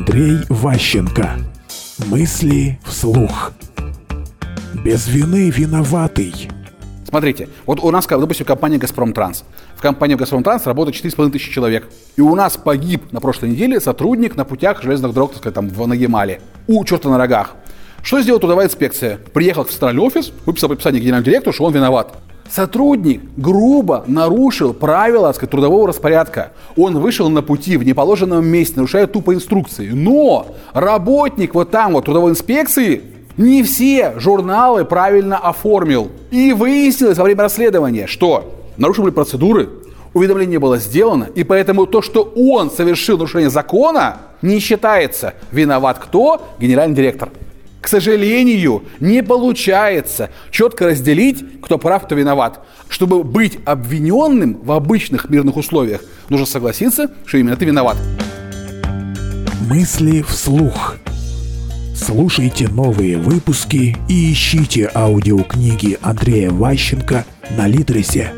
Андрей Ващенко. Мысли вслух. Без вины виноватый. Смотрите, вот у нас, допустим, компания «Газпром Транс». В компании «Газпром Транс» работает 4,5 тысячи человек. И у нас погиб на прошлой неделе сотрудник на путях железных дорог, так сказать, там, в Нагемале. У черта на рогах. Что сделала трудовая инспекция? Приехал в центральный офис, выписал предписание генеральному директору, что он виноват. Сотрудник грубо нарушил правила трудового распорядка. Он вышел на пути в неположенном месте, нарушая тупо инструкции. Но работник вот там вот трудовой инспекции не все журналы правильно оформил. И выяснилось во время расследования, что нарушили процедуры, уведомление было сделано, и поэтому то, что он совершил нарушение закона, не считается. Виноват кто? Генеральный директор. К сожалению, не получается четко разделить, кто прав, кто виноват. Чтобы быть обвиненным в обычных мирных условиях, нужно согласиться, что именно ты виноват. Мысли вслух. Слушайте новые выпуски и ищите аудиокниги Андрея Ващенко на Литресе.